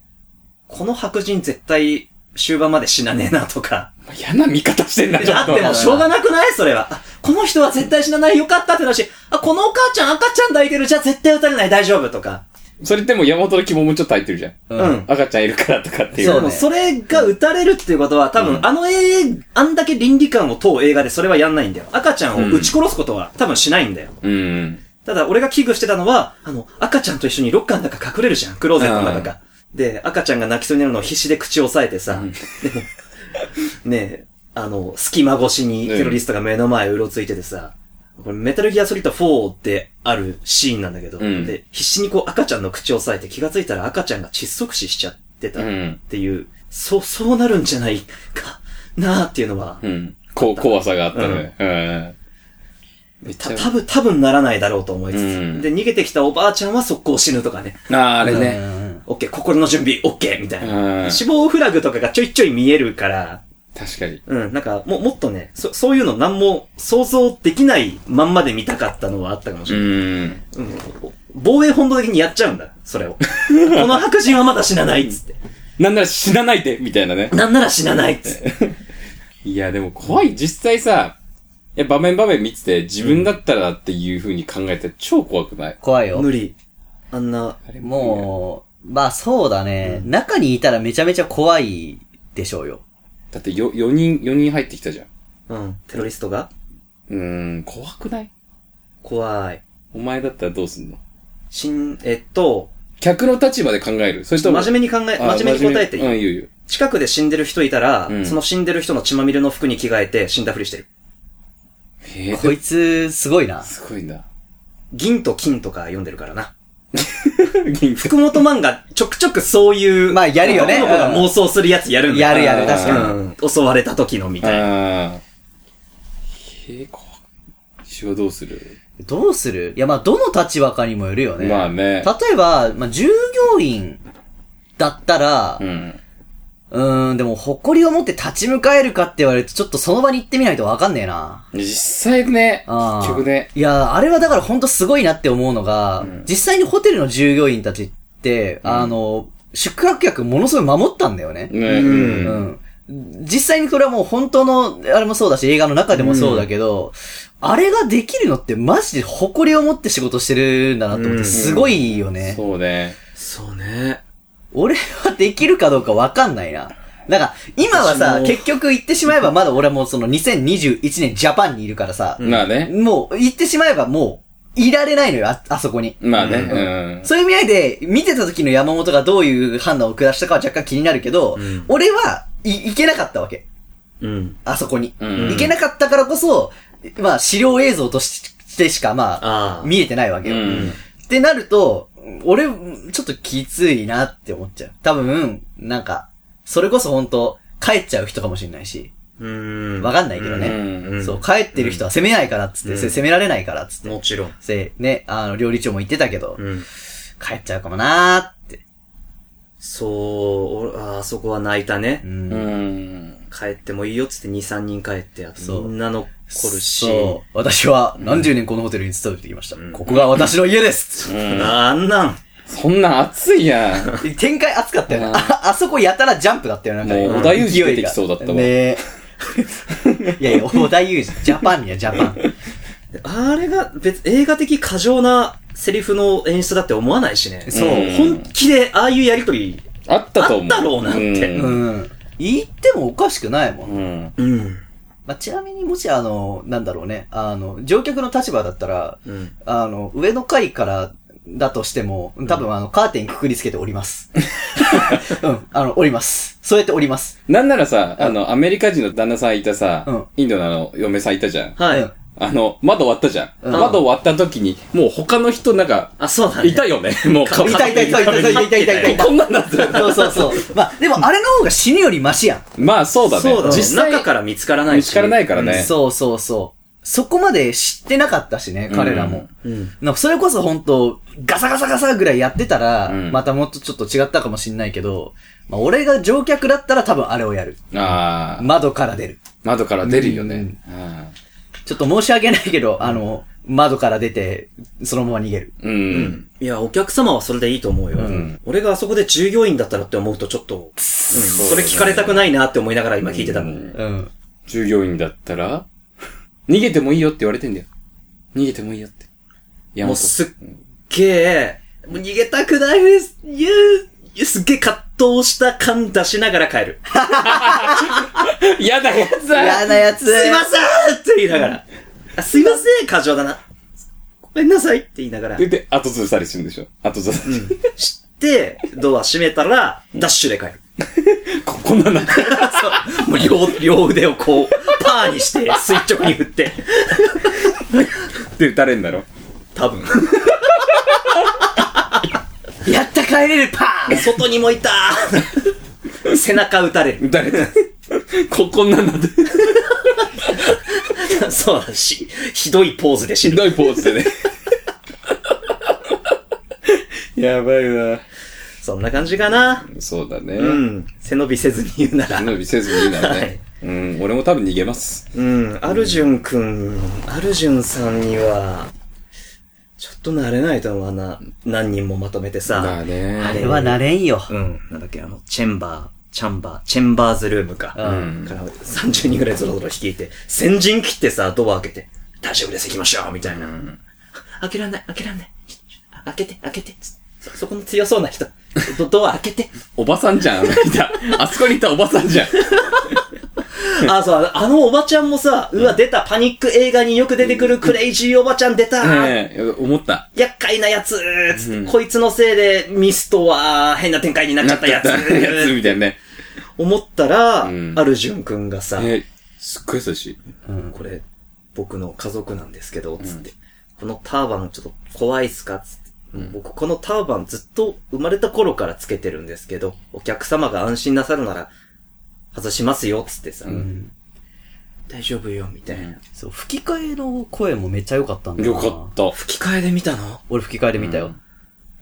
この白人絶対終盤まで死なねえなとか。嫌な見方してんな、ちょっと。あってもしょうがなくない？それは。あこの人は絶対死なないよかったってなるし、あ、このお母ちゃん赤ちゃん抱いてるじゃあ絶対撃たれない大丈夫とか。それってもう山本の肝もちょっと入ってるじゃん。うん。赤ちゃんいるからとかっていう。そう、そうねそれが撃たれるっていうことは、多分、あの映画、あんだけ倫理観を問う映画でそれはやんないんだよ。赤ちゃんを撃ち殺すことは多分しないんだよ。うん。ただ、俺が危惧してたのは、あの、赤ちゃんと一緒にロッカーの中隠れるじゃん。クローゼットの中か。で、赤ちゃんが泣きそうになるのを必死で口を押さえてさ、でも、ねえ、あの、隙間越しにテロリストが目の前うろついててさ、これメタルギアソリッド4ってあるシーンなんだけど、うんで、必死にこう赤ちゃんの口を押さえて気がついたら赤ちゃんが窒息死しちゃってたっていう、そう、そうなるんじゃないかなっていうのは、うん。こう、怖さがあったね。うん。めっちた、ゃ。多分、多分ならないだろうと思いつつ、うんで、逃げてきたおばあちゃんは速攻死ぬとかね。ああ、あれうね。んオッケー、心の準備、オッケーみたいな。うん。死亡フラグとかがちょいちょい見えるから、確かに。うん、なんか、も、もっとね、そ、そういうの何も想像できないまんまで見たかったのはあったかもしうれない。ん。うん。防衛本能的にやっちゃうんだ、それを。この白人はまだ死なないっつって。なんなら死なないでみたいなね。なんなら死なないっつって。いや、でも怖い。実際さ、いや、場面場面見てて、自分だったらっていう風に考えて超怖くない？怖いよ。無理。あんな、あれもう、まあそうだね、中にいたらめちゃめちゃ怖いでしょうよ。だってよ、4人、4人入ってきたじゃん。うん、テロリストが？うーん、怖くない？怖い。お前だったらどうすんの？しん、えっと、客の立場で考える？それとも真面目に考え、あ真面目に答えていい、うん、いいよいいよ。近くで死んでる人いたら、うんその死んでる人の血まみれの服に着替えて死んだふりしてる。へえ、こいつ、すごいな。すごいな。銀と金とか読んでるからな。銀 福本漫画、ちょくちょくそういう、まあやるよね男の子が妄想するやつやるんだやるやる、確かに。うん。襲われた時のみたいな。ああ。へえ、怖く。一応どうする？どうする？いや、まあ、どの立場かにもよるよね。まあね。例えば、まあ、従業員だったらう、ん。うーん、でも、誇りを持って立ち向かえるかって言われると、ちょっとその場に行ってみないとわかんねえな。実際ね、あー結局ね。いや、あれはだから本当すごいなって思うのが、ん実際にホテルの従業員たちって、あの、宿泊客ものすごい守ったんだよね。ね、うんうん。実際にそれはもう本当の、あれもそうだし、映画の中でもそうだけど、あれができるのってマジで誇りを持って仕事してるんだなと思って、うんすごいよね。そうね。そうね。俺はできるかどうかわかんないな。なんか、今はさ結局言ってしまえばまだ俺はもうその2021年ジャパンにいるからさ、まあね。もう言ってしまえばもう、いられないのよ、あ、あそこに。まあね。ううん。そういう意味合いで、見てた時の山本がどういう判断を下したかは若干気になるけど、ん俺は、い、いけなかったわけ。うん。あそこに。うんいけなかったからこそ、まあ、資料映像としてしか、まあ、ああ。見えてないわけよ。うんってなると、俺、ちょっときついなって思っちゃう。多分、なんか、それこそ本当帰っちゃう人かもしれないし、うん。わかんないけどね。うんそう、帰ってる人は責めないからっつって、うんせ責められないからっつって。もちろん。せ、ね、あの、料理長も言ってたけど、うん。帰っちゃうかもなーって。そう、俺ああそこは泣いたねう。。うんん。帰ってもいいよっつって2、3人帰って、あとそうみんな残るし。そう。私は何十年このホテルに勤めてきました。ここが私の家です。うんあんなん。そんなん熱いやん。展開熱かったよね。うんあ、あそこやたらジャンプだったよね。なんかねもう織田裕二出てきそうだったわねえ。いやいや、織田裕二、ジャパンにはジャパン。あれが別、映画的過剰なセリフの演出だって思わないしね。そううん本気でああいうやりとり。あったと思う。あったろうなってうん。うん。言ってもおかしくないもん。うん。うん。まあ、ちなみにもしあの、なんだろうね、あの、乗客の立場だったら、うん。あの、上の階からだとしても、多分あの、カーテンくくりつけて降ります。うん、あの、降ります。そうやって降ります。なんならさ、あの、アメリカ人の旦那さんいたさ、うんインドのあの、嫁さんいたじゃん。はい。うんあの、窓割ったじゃん。うん窓割った時に、もう他の人なんか、あ、そうだね。いたよね。もう、いたいたいたいたいたいたいたいたいたこんなんなってる。そうそうそう。まあ、でもあれの方が死ぬよりマシやん。まあ、そうだね。そうだね。実際、中から見つからないし。見つからないからね。そうそうそう。そこまで知ってなかったしね、彼らも。うん。なんかそれこそ本当ガサガサガサぐらいやってたら、うんまたもっとちょっと違ったかもしんないけど、まあ俺が乗客だったら多分あれをやる。ああ、窓から出る。窓から出るよね。うんうんちょっと申し訳ないけど、あの、窓から出て、そのまま逃げる。う。うんん。いや、お客様はそれでいいと思うよ。ん俺があそこで従業員だったらって思うとちょっと、うん。それ聞かれたくないなって思いながら今聞いてたの。うんうん。従業員だったら、逃げてもいいよって言われてんだよ。逃げてもいいよって。いやもうすっげえ、もう逃げたくないです。いやいやすっげえ葛藤した感出しながら帰る。嫌なやつだ嫌なやつ。すいませんって言いながら。あすいません、過剰だな。ごめんなさいって言いながら、で、で、後ずさりするんでしょ？後ずさり。知って、ドア閉めたら、ダッシュで帰る。こ、こんなんなって。そう。もう両、両腕をこう、パーにして、垂直に振って。で、撃たれんだろ？多分。帰れるパーン外にもいた 背中撃たれる。撃たれた。こ、こんなんなって。そうだし、ひどいポーズで死ぬ。ひどいポーズでね。やばいな。そんな感じかな。そうだね。うん。背伸びせずに言うなら。背伸びせずにいいならはいね。うん、俺も多分逃げます。うん。アルジュンくん、アルジュンさんには、ちょっと慣れないと思うな。何人もまとめてさ。だね。あれはなれんよ。うん。なんだっけ、あの、チェンバー、チャンバー、チェンバーズルームか。うんから30人ぐらいゾロゾロ率いて、先陣切ってさ、ドア開けて、大丈夫です、行きましょうみたいな。開けらんない、開けらんない。開けて、開けて。そ、そこの強そうな人。ドドア開けて。おばさんじゃん。あそこにいたおばさんじゃん。あ、そう、あのおばちゃんもさ、うわ、出た、パニック映画によく出てくるクレイジーおばちゃん出た、ねえ、思った。厄介なやつつってこいつのせいでミストは変な展開になっちゃったやつやつみたいなね。思ったら、んアルジュンくんがさ、ねすっごい優しい。これ、僕の家族なんですけど、つって。このターバンちょっと怖いっすか？つって。僕このターバンずっと生まれた頃からつけてるんですけど、お客様が安心なさるなら、外しますよ、つってさ。大丈夫よ、みたいな。そう、吹き替えの声もめっちゃ良かったんだよかった。吹き替えで見たの？俺吹き替えで見たよ。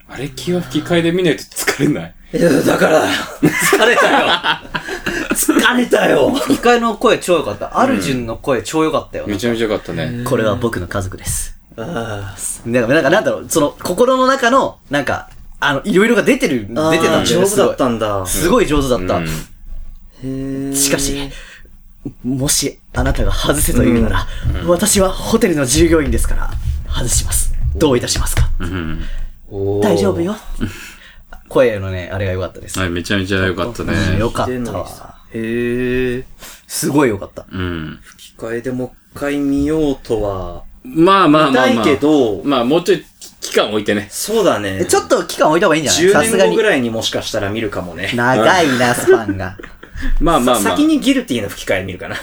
あれ気は吹き替えで見ないと疲れない。いや、だからだよ。疲れたよ。疲れたよ。吹き替えの声超良かった。アルジュンの声超良かったよ。めちゃめちゃよかったね。これは僕の家族です。あなんか、なんかなんだろう、その、心の中の、なんか、あの、いろいろが出てる、出てあ。たんだよね。上手だったんんだ。すごい上手だった。へしかし、もし、あなたが外せというなら、私はホテルの従業員ですから、外します。どういたしますか？うん。大丈夫よ。声のね、あれが良かったです。はい、めちゃめちゃよかったうんね。よかったわ。さへえ。すごい良かった。うん。吹き替えでもう一回見ようとは、まあまあ見たいまあまあ。けど、まあもうちょい期間置いてね。そうだね。ちょっと期間置いた方がいいんじゃない？さ10すがに年後ぐ。らいにもしかしたら見るかもね。長いな、スパンが。まあまあまあ。先にギルティの吹き替え見るかな。い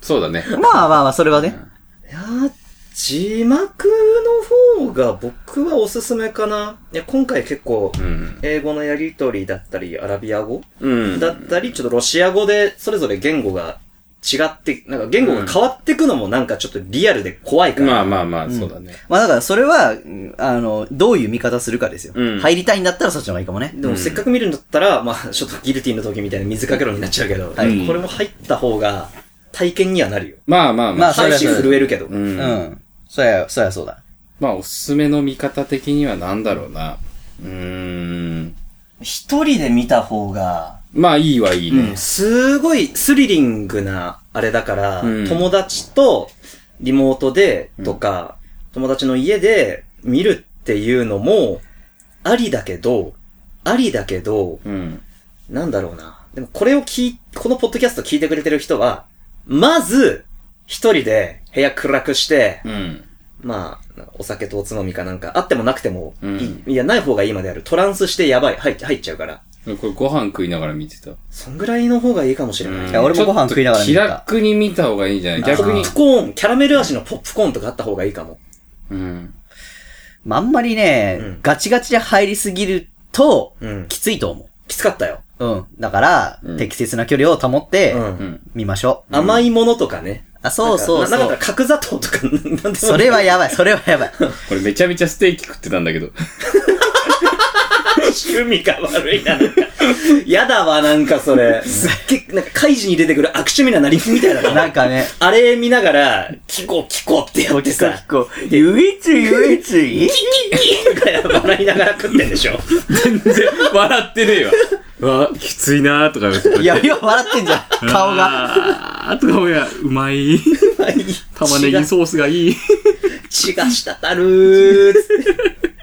そうだね。まあまあまあ、それはね。やー、字幕の方が僕はおすすめかな。いや、今回結構、うん。英語のやりとりだったり、アラビア語うん。だったり、ちょっとロシア語で、それぞれ言語が違って、なんか言語が変わってくのもなんかちょっとリアルで怖いから。まあまあまあ、そうだね。まあだからそれは、うんあの、どういう見方するかですよ。うん入りたいんだったらそっちの方がいいかもね。でもせっかく見るんだったら、まあちょっとギルティの時みたいな水かけろになっちゃうけど、はいこれも入った方が体験にはなるよ。まあまあまあ。まあそれは配信震えるけど。う。うんん。そりゃ、そりゃそうだ。まあおすすめの見方的にはなんだろうな。うーん。一人で見た方が、まあいいはいいね。すごいスリリングなあれだから、うん友達とリモートでとか、友達の家で見るっていうのも、ありだけど、ありだけど、うん。なんだろうな。でもこれを聞い、このポッドキャスト聞いてくれてる人は、まず、一人で部屋暗くして、うん。まあ、お酒とおつまみかなんか、あってもなくてもいい。うんいや、ない方がいいまである。トランスしてやばい。入っ入っちゃうから。これご飯食いながら見てた。そんぐらいの方がいいかもしれない。いや俺もご飯食いながら見たちょっと気楽に見た方がいいんじゃない？逆にポップ。コーン、キャラメル味のポップコーンとかあった方がいいかも。うん。まあ、あんまりね、うんガチガチで入りすぎると、うん。きついと思きつかったよ。う。うん。だから、うん適切な距離を保って、うん。うん。見ましょう。甘いものとかね。あ、そうそうなんかそう。ななんか角砂糖とか、なんでそれはやばい、それはやばい。これめちゃめちゃステーキ食ってたんだけど。趣味が悪いな、なんか。やだわ、なんかそれ。すっげえ、なんか、怪事に出てくる悪趣味ななりみたいなの。なんかね、あれ見ながら、キコキコってやってさ、こう、ゆいつゆいついとか笑いながら食ってんでしょ。全然笑ってねえわ。うわ、きついなーとか言って。いや、今笑ってんじゃん、顔が。あーとかもや、うまい。玉ねぎソースがいい。血が滴るーって。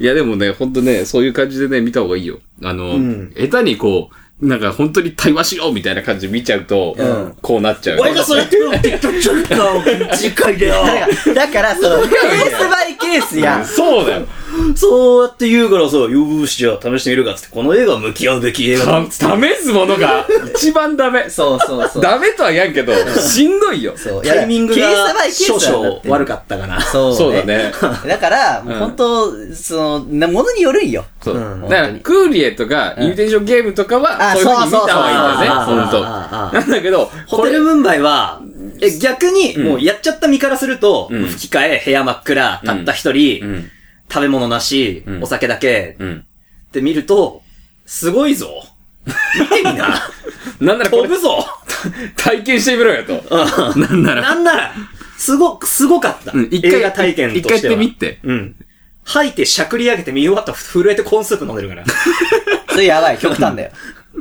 いやでもね、ほんとね、そういう感じでね、見た方がいいよ。あの、ん下手にこう、なんか本当に対話しようみたいな感じで見ちゃうと、んこうなっちゃう。俺がそれって言ってちょっと次回だよ。だから、だからその、ケースバイケースやん。そうだよ。そうやって言うからさ、よーし、じゃあ試してみるかっつって、この映画は向き合うべき映画。試すものが一番ダメ。そうそうそう。ダメとは言わんけど、しんどいよ。そうタイミングが少々悪かったかな。そうそうだ。ね。だから、もう本当、その、なものによるんよ。そう。うんだから、クーリエとか、イミテーションゲームとかは、あそういう風に見た方がいいんだよね、そうそうそうほんと。ああああなんだけど、ホテルムンバイは、え、逆に、もうやっちゃった身からすると、うん吹き替え、部屋真っ暗、たった一人、うん。食べ物なし、うんお酒だけ、うん。って見ると、すごいぞ。見てみな。なんならこれ飛ぶ、ぞ。体験してみろよと。うんなんなら。なんなら、すご、すごかった。うん一回映画体験としては。一回やってみてうん。吐いてしゃくり上げて見終わったら震えてコーンスープ飲んでるから。それやばい、極端だよ。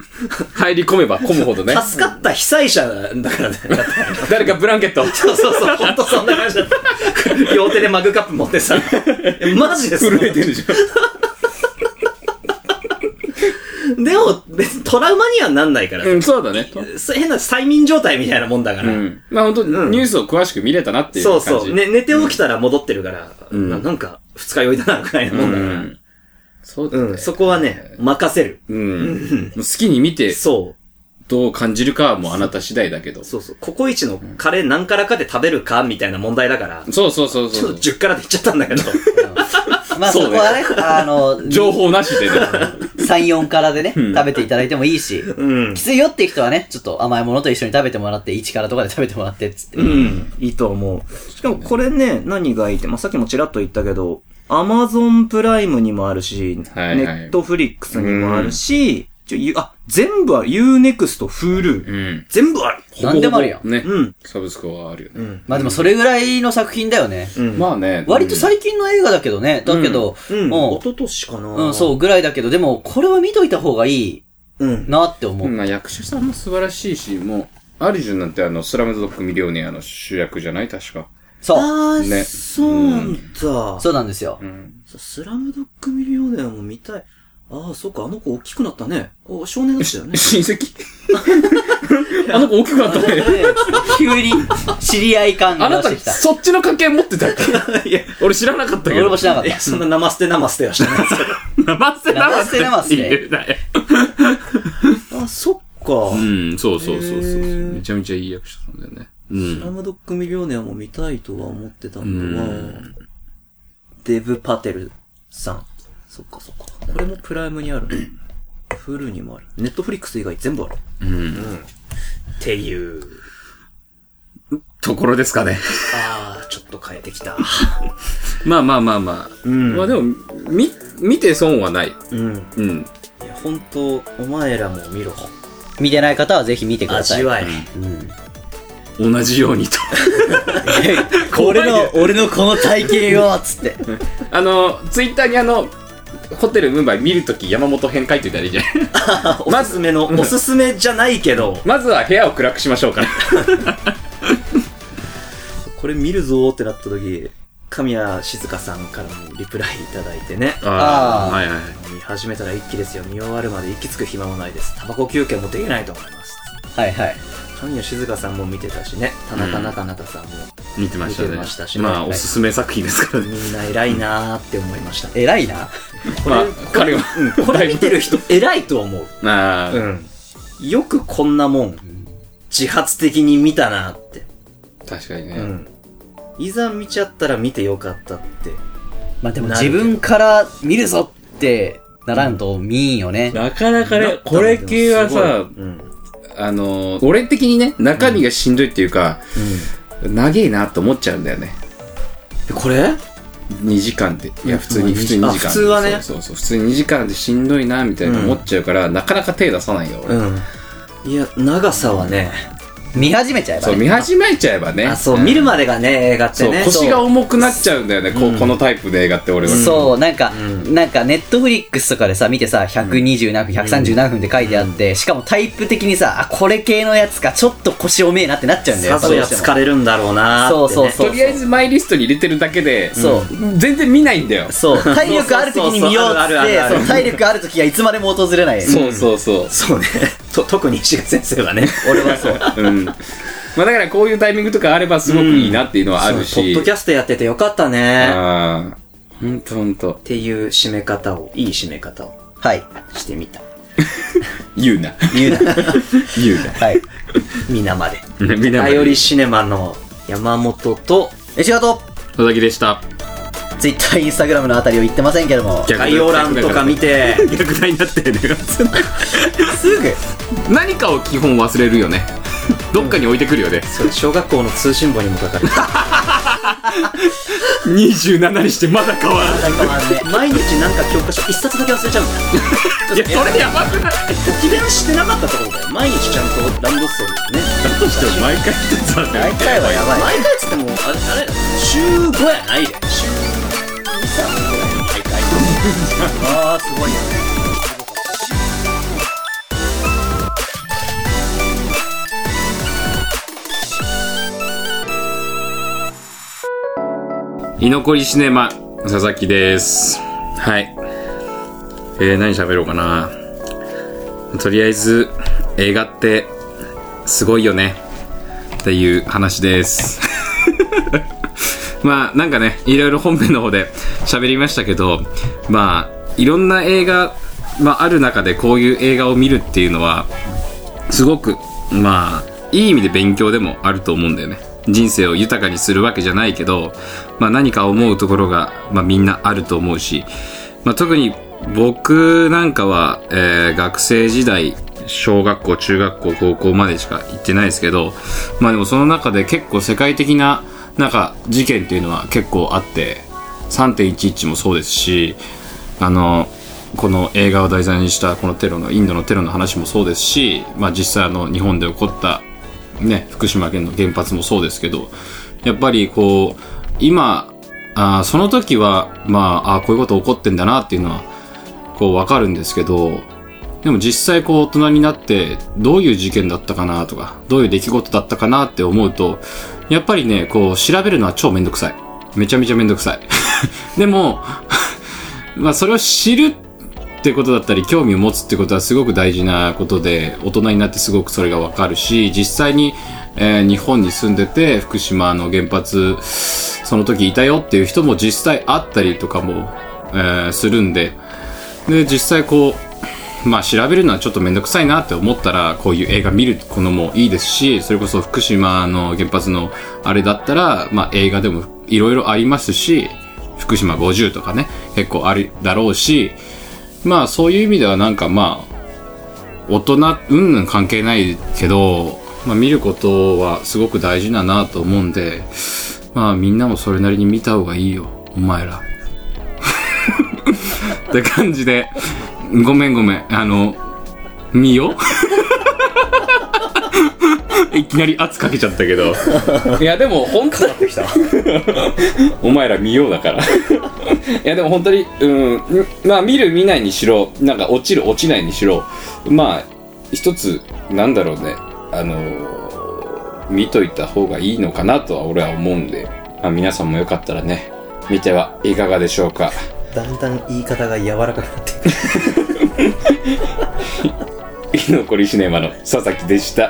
入り込めば込むほどね。助かった被災者だからね。誰かブランケット。そうそうそう、ほんとそんな感じだった。両手でマグカップ持ってさ。えマジです震えてるじでも、別にトラウマにはなんないから。ゃん。うん、そうだね。変な催眠状態みたいなもんだから。うん。まあ本当うんニュースを詳しく見れたなっていう感じ。そうそう。ね、寝て起きたら戻ってるから、うんななんか、二日酔いだな、くらいなもんだから。うん。そうだね。うん、そこはね、任せる。うん。好きに見て、そどう感じるかはもうあなた次第だけどう。。そうそう。ココイチのカレー何からかで食べるかみたいな問題だから、そうそうそうちょっとそう。10からで言っちゃったんだけど。まあそこはね、あの、情報なしでね。3、4からでね、食べていただいてもいいし、うんき。ついよっていう人はね、ちょっと甘いものと一緒に食べてもらって、1からとかで食べてもらってっつって。うん。いいと思う。しかもこれね、何がいいって、まあ、さっきもちらっと言ったけど、アマゾンプライムにもあるし、はいはいネットフリックスにもあるし、ちょゆあ、全部ある。Unext、Hulu、うん。全部ある。なんでもあるやん。ね。うん。サブスクはあるよね。うん。まあでもそれぐらいの作品だよね。うん。まあね。割と最近の映画だけどね。だけど、うん。も一昨年かなう、うん、そう、ぐらいだけど、でも、これは見といた方がいいうん。なって思う。まあ役者さんも素晴らしいし、もう、アリジュンなんてあの、スラムドッグミリオネアの主役じゃない？確か。そう。あー、ねそうなんだ。そうなんですよう。ん。スラムドッグミリオネアも見たい。ああ、そっか、あの子大きくなったね。お少年だったよね。親戚？あの子大きくなったね。急に知り合い感あなた、が出してきた。そっちの家系持ってたっけ？いや、俺知らなかったけど。俺も知らなかっいや、そんな生捨て生捨てはしてないですけど。生捨て生捨て生捨て。あ、そっか。うん、そうそうそうそう。めちゃめちゃいい役者さんだよね。うスラん。ムドッグミリオネアも見たいとは思ってたんだわうん。デブ・パテルさん。そっかそっか。これもプライムにあるね。フルにもある。ネットフリックス以外全部ある。うん。っていう。ところですかね。あー、ちょっと変えてきた。まあまあまあまあ。うんまあでも、み、見て損はない。うん。うん。いや、本当お前らも見ろ。見てない方はぜひ見てください。味わい。うん。同じようにと。俺の、俺のこの体験をつって。あの、ツイッターにあの、ホテルムンバイ見るとき山本編書いておいたらいいじゃん。おすすめの、おすすめじゃないけど、まずは部屋を暗くしましょうか。これ見るぞーってなった時、神谷静香さんからもリプライいただいてね。あーはいはい。見始めたら一気ですよ。見終わるまで息つく暇もないです。タバコ休憩もできないと思います。はいはい。神谷静香さんも見てたしね。田中中中さんも。見てましたね。見てましたしねまあ、はいおすすめ作品ですからね。みんな偉いなーって思いました。偉いな。まあ、彼は、うん、これ見てる人 偉いと思う。ああ、ん。よくこんなもん、自発的に見たなって。確かにね。うん。いざ見ちゃったら見てよかったって。まあでも自分から見るぞってならんと見んよね。なかなかね、これ系はさ、うん。あの、俺的にね、中身がしんどいっていうか、長えなと思っちゃうんだよね。これ？2時間で。いや、普通に、うん普通に2時間。あ普通はねそうそう。普通に2時間でしんどいな、みたいな思っちゃうから、なかなか手出さないよ、俺。うん。いや、長さはね、見始めちゃえばそう、ね。見始めちゃえばね。あ、そう、ん見るまでがね、映画ってそう、ね。腰が重くなっちゃうんだよね、こうこのタイプで映画って俺は。そう、なんか、うなんか、ネットフリックスとかでさ、見てさ、120何分、130何分って書いてあって、しかもタイプ的にさ、あ、これ系のやつか、ちょっと腰重えなってなっちゃうんだよ。さぞや疲れるんだろうなーって、ね。そうそうとりあえずマイリストに入れてるだけで、そう全然見ないんだよ。そう、体力ある時に見ようって、体力ある時はいつまでも訪れない。そうそうそう。そうね。と 特に石垣先生はね。俺はそう。うん。まあだからこういうタイミングとかあればすごくいいなっていうのはあるし。ポッドキャストやっててよかったね。っああ。ほんとほんと。ていう締め方を、いい締め方をはい。してみた。言うな。言うな。言うはい。皆まで。頼りシネマの山本と、石形佐々木でした。ツイッター、インスタグラムのあたりを言ってませんけども。逆概要欄とか見て、逆題になってるね。すぐ。何かを基本忘れるよね。どっかに置いてくるよね。それ小学校の通信簿にも書かれて27にしてまだ変わらない。毎日なんか教科書一冊だけ忘れちゃうんだよ。いや、それやばくない？駅伝してなかったってことだよ。毎日ちゃんとランドセルね。だとしても毎回一つはね大体はやばい。毎回っつっても、あれ、あれ、週5やないで。週2、3ぐらいの毎回。ああ、すごいよね。居残りシネマ、佐々木です。はい。えー、何喋ろうかな。とりあえず、映画って、すごいよね。っていう話です。まあ、なんかね、いろいろ本編の方で喋りましたけど、まあ、いろんな映画、まあ、ある中でこういう映画を見るっていうのは、すごく、まあ、いい意味で勉強でもあると思うんだよね。人生を豊かにするわけじゃないけど、まあ何か思うところが、まあみんなあると思うし、まあ特に僕なんかは、えー学生時代、小学校、中学校、高校までしか行ってないですけど、まあでもその中で結構世界的な、なんか事件っていうのは結構あって、3.11もそうですし、あの、この映画を題材にしたこのテロのインドのテロの話もそうですし、まあ、実際あの日本で起こった、ね、福島県の原発もそうですけどやっぱりこう今あその時はまああこういうこと起こってんだなっていうのはこうわかるんですけどでも実際こう大人になってどういう事件だったかなとかどういう出来事だったかなって思うとやっぱりねこう調べるのは超めんどくさい。めちゃめちゃめんどくさい。でも まあそれを知るってことだったり興味を持つってことはすごく大事なことで大人になってすごくそれがわかるし実際に、えー日本に住んでて福島の原発その時いたよっていう人も実際あったりとかも、えーするんで。で実際こうまあ調べるのはちょっとめんどくさいなって思ったらこういう映画見るこのもいいですしそれこそ福島の原発のあれだったら、まあ、映画でもいろいろありますし福島50とかね結構あるだろうしまあそういう意味ではなんかまあ大人うんぬん関係ないけど、まあ、見ることはすごく大事だなと思うんでまあみんなもそれなりに見た方がいいよお前ら。って感じでごめんごめんあの見よ？いきなり圧かけちゃったけど。いやでも本当ってきた。お前ら見ようだから。いやでも本当にうんまあ見る見ないにしろなんか落ちる落ちないにしろまあ一つなんだろうね。あの見といた方がいいのかなとは俺は思うんで、まあ、皆さんもよかったらね見てはいかがでしょうかだんだん言い方が柔らかくなってく。居 残りシネマの佐々木でした